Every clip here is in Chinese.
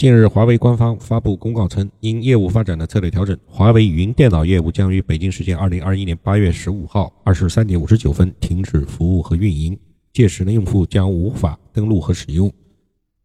近日，华为官方发布公告称，因业务发展的策略调整，华为云电脑业务将于北京时间二零二一年八月十五号二十三点五十九分停止服务和运营，届时呢，用户将无法登录和使用。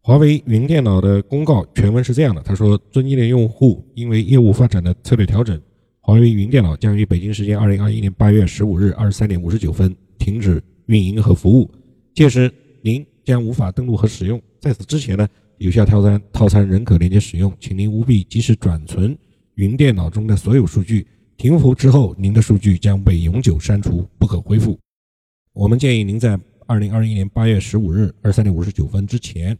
华为云电脑的公告全文是这样的：他说，尊敬的用户，因为业务发展的策略调整，华为云电脑将于北京时间二零二一年八月十五日二十三点五十九分停止运营和服务，届时您将无法登录和使用。在此之前呢？有效套餐套餐仍可连接使用，请您务必及时转存云电脑中的所有数据。停服之后，您的数据将被永久删除，不可恢复。我们建议您在二零二一年八月十五日二十三点五十九分之前，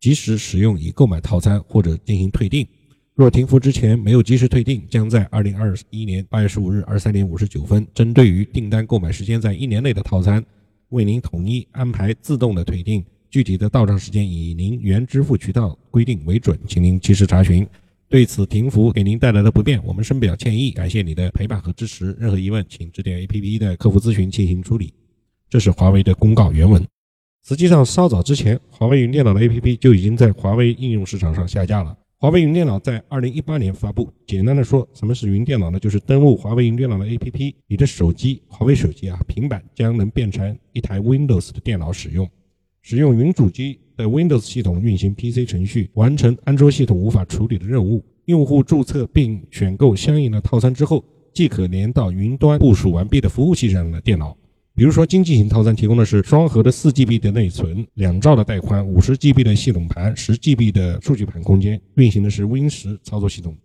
及时使用已购买套餐或者进行退订。若停服之前没有及时退订，将在二零二一年八月十五日二十三点五十九分，针对于订单购买时间在一年内的套餐，为您统一安排自动的退订。具体的到账时间以您原支付渠道规定为准，请您及时查询。对此停服给您带来的不便，我们深表歉意，感谢你的陪伴和支持。任何疑问，请致电 APP 的客服咨询进行处理。这是华为的公告原文。实际上，稍早之前，华为云电脑的 APP 就已经在华为应用市场上下架了。华为云电脑在二零一八年发布。简单的说，什么是云电脑呢？就是登录华为云电脑的 APP，你的手机，华为手机啊，平板将能变成一台 Windows 的电脑使用。使用云主机的 Windows 系统运行 PC 程序，完成安卓系统无法处理的任务。用户注册并选购相应的套餐之后，即可连到云端部署完毕的服务器上的电脑。比如说，经济型套餐提供的是双核的 4GB 的内存、两兆的带宽、50GB 的系统盘、10GB 的数据盘空间，运行的是 Win 十操作系统。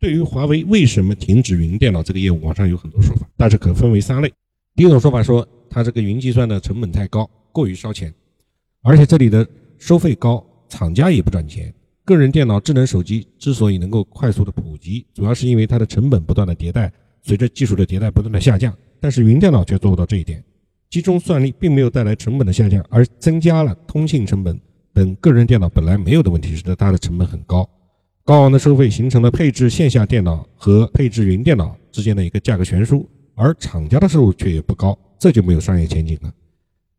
对于华为为什么停止云电脑这个业务，网上有很多说法，大致可分为三类。第一种说法说，它这个云计算的成本太高，过于烧钱。而且这里的收费高，厂家也不赚钱。个人电脑、智能手机之所以能够快速的普及，主要是因为它的成本不断的迭代，随着技术的迭代不断的下降。但是云电脑却做不到这一点，集中算力并没有带来成本的下降，而增加了通信成本等个人电脑本来没有的问题，使得它的成本很高。高昂的收费形成了配置线下电脑和配置云电脑之间的一个价格悬殊，而厂家的收入却也不高，这就没有商业前景了。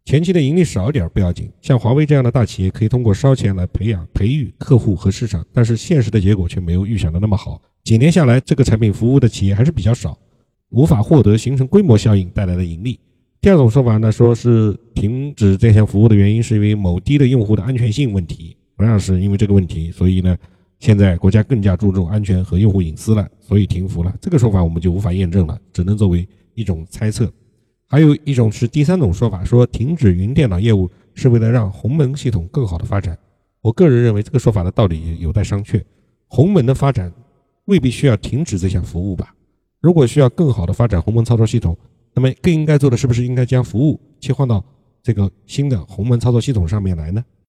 前期的盈利少一点不要紧，像华为这样的大企业可以通过烧钱来培养、培育客户和市场，但是现实的结果却没有预想的那么好。几年下来，这个产品服务的企业还是比较少，无法获得形成规模效应带来的盈利。第二种说法呢，说是停止这项服务的原因是因为某低的用户的安全性问题，同样是因为这个问题，所以呢，现在国家更加注重安全和用户隐私了，所以停服了。这个说法我们就无法验证了，只能作为一种猜测。还有一种是第三种说法，说停止云电脑业务是为了让鸿蒙系统更好的发展。我个人认为这个说法的道理有待商榷。鸿蒙的发展未必需要停止这项服务吧？如果需要更好的发展鸿蒙操作系统，那么更应该做的是不是应该将服务切换到这个新的鸿蒙操作系统上面来呢？